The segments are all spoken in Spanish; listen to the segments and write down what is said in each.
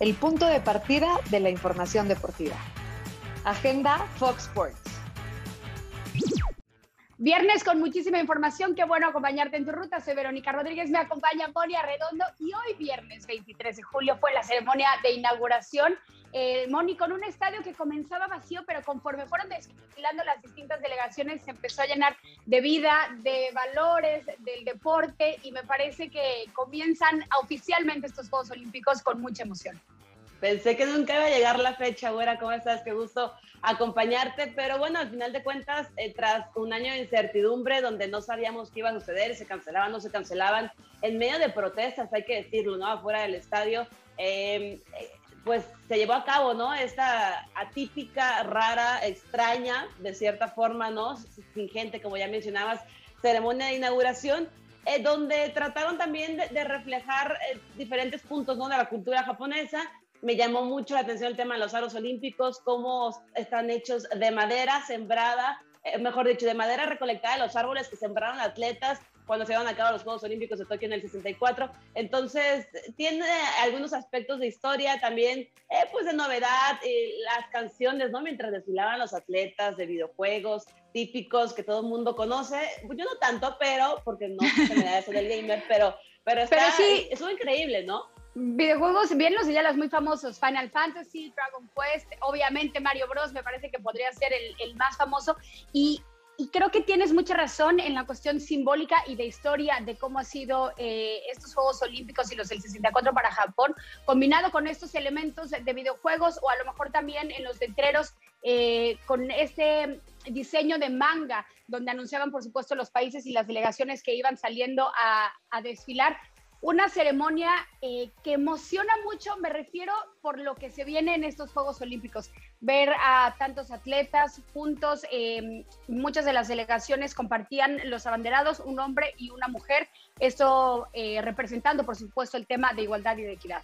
el punto de partida de la información deportiva. Agenda Fox Sports. Viernes con muchísima información, qué bueno acompañarte en tu ruta. Soy Verónica Rodríguez, me acompaña Monia Redondo y hoy viernes 23 de julio fue la ceremonia de inauguración. Eh, Moni, con un estadio que comenzaba vacío, pero conforme fueron desfilando las distintas delegaciones se empezó a llenar de vida, de valores, del deporte y me parece que comienzan oficialmente estos Juegos Olímpicos con mucha emoción. Pensé que nunca iba a llegar la fecha, güera, ¿cómo estás? Qué gusto acompañarte, pero bueno, al final de cuentas, eh, tras un año de incertidumbre donde no sabíamos qué iba a suceder, se cancelaban, no se cancelaban, en medio de protestas, hay que decirlo, ¿no? Afuera del estadio, eh, pues se llevó a cabo, ¿no? Esta atípica, rara, extraña, de cierta forma, ¿no? Sin gente, como ya mencionabas, ceremonia de inauguración, eh, donde trataron también de, reflejar diferentes puntos, ¿no? De la cultura japonesa, me llamó mucho la atención el tema de los aros olímpicos, cómo están hechos de madera sembrada, eh, mejor dicho, de madera recolectada de los árboles que sembraron atletas cuando se llevan a cabo los Juegos Olímpicos de Tokio en el 64. Entonces, tiene algunos aspectos de historia también, eh, pues de novedad, las canciones, ¿no? Mientras desfilaban los atletas de videojuegos típicos que todo el mundo conoce. Yo no tanto, pero, porque no se me da eso del gamer, pero, pero, está, pero sí, es increíble, ¿no? videojuegos, bien los señalas muy famosos, Final Fantasy, Dragon Quest, obviamente Mario Bros, me parece que podría ser el, más famoso. Y, creo que tienes mucha razón en la cuestión simbólica y de historia de cómo ha sido eh, estos Juegos Olímpicos y los del 64 para Japón, combinado con estos elementos de videojuegos o a lo mejor también en los letreros eh, con este diseño de manga, donde anunciaban, por supuesto, los países y las delegaciones que iban saliendo a desfilar una ceremonia eh, que emociona mucho, me refiero por lo que se viene en estos Juegos Olímpicos. Ver a tantos atletas juntos, em, muchas de las delegaciones compartían los abanderados, un hombre y una mujer, esto eh, representando, por supuesto, el tema de igualdad y de equidad.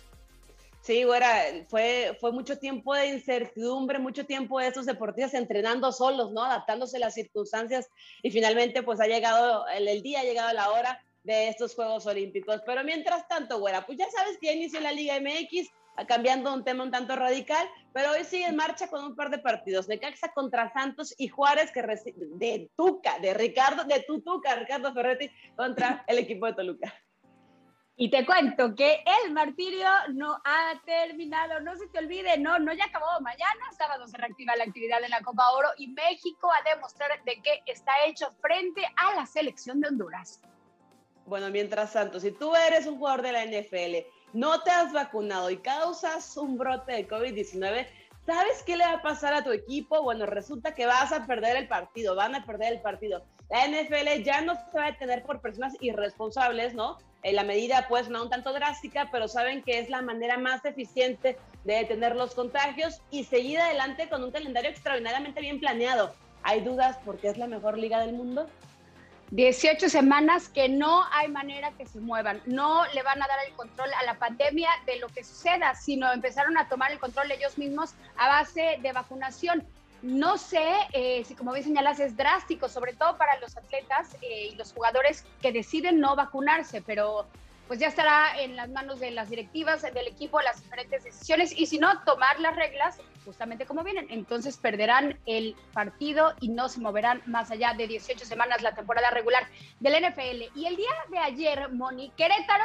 Sí, bueno, fue, fue mucho tiempo de incertidumbre, mucho tiempo de estos deportistas entrenando solos, ¿no? Adaptándose a las circunstancias y finalmente pues ha llegado el, el día, ha llegado la hora de estos Juegos Olímpicos. Pero mientras tanto, güera, pues ya sabes que ya inició la Liga MX, cambiando un tema un tanto radical, pero hoy sigue en marcha con un par de partidos, de Caxa contra Santos y Juárez, que de Tuca, de Ricardo, de Tutuca, Ricardo Ferretti, contra el equipo de Toluca. Y te cuento que el martirio no ha terminado, no se te olvide, no, no ya acabó. Mañana, sábado, se reactiva la actividad de la Copa Oro y México a demostrar de qué está hecho frente a la selección de Honduras. Bueno, mientras tanto, si tú eres un jugador de la NFL, no te has vacunado y causas un brote de COVID-19, ¿sabes qué le va a pasar a tu equipo? Bueno, resulta que vas a perder el partido, van a perder el partido. La NFL ya no se va a detener por personas irresponsables, ¿no? Eh, la medida pues no un tanto drástica, pero saben que es la manera más eficiente de detener los contagios y seguir adelante con un calendario extraordinariamente bien planeado. ¿Hay dudas porque es la mejor liga del mundo? 18 semanas que no hay manera que se muevan. No le van a dar el control a la pandemia de lo que suceda, sino empezaron a tomar el control ellos mismos a base de vacunación. No sé eh, si, como bien señalas, es drástico, sobre todo para los atletas eh, y los jugadores que deciden no vacunarse, pero pues ya estará en las manos de las directivas, del equipo, las diferentes decisiones y si no, tomar las reglas justamente como vienen. Entonces perderán el partido y no se moverán más allá de 18 semanas la temporada regular del NFL. Y el día de ayer, Moni, Querétaro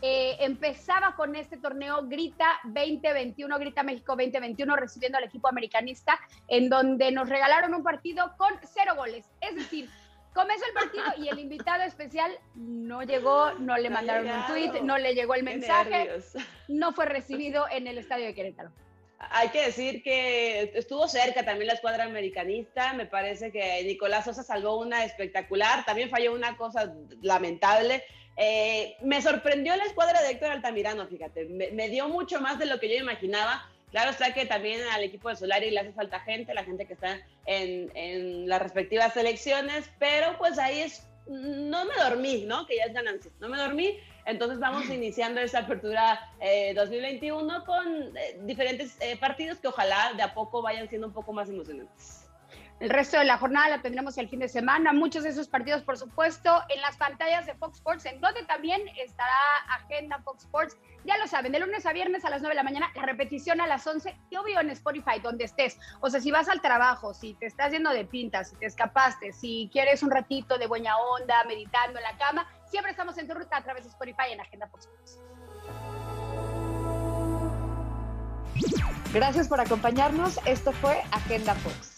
eh, empezaba con este torneo Grita 2021, Grita México 2021, recibiendo al equipo americanista, en donde nos regalaron un partido con cero goles. Es decir, comenzó el partido y el invitado especial no llegó, no le mandaron un tweet, no le llegó el mensaje, no fue recibido en el estadio de Querétaro. Hay que decir que estuvo cerca también la escuadra americanista. Me parece que Nicolás Sosa salvó una espectacular. También falló una cosa lamentable. Eh, me sorprendió la escuadra de Héctor Altamirano, fíjate. me, dio mucho más de lo que yo imaginaba. Claro está que también al equipo de Solari le hace falta gente, la gente que está en, en las respectivas selecciones, pero pues ahí es, no me dormí, ¿no? Que ya es ganancia, no me dormí. Entonces vamos iniciando esa apertura 2021 eh, con eh, diferentes eh, partidos que ojalá de a poco vayan siendo un poco más emocionantes. El resto de la jornada la tendremos el fin de semana. Muchos de esos partidos, por supuesto, en las pantallas de Fox Sports, en donde también estará Agenda Fox Sports. Ya lo saben, de lunes a viernes a las 9 de la mañana, la repetición a las 11 y obvio en Spotify, donde estés. O sea, si vas al trabajo, si te estás yendo de pintas, si te escapaste, si quieres un ratito de buena onda, meditando en la cama, siempre estamos en tu ruta a través de Spotify en Agenda Fox Sports. Gracias por acompañarnos. Esto fue Agenda Fox.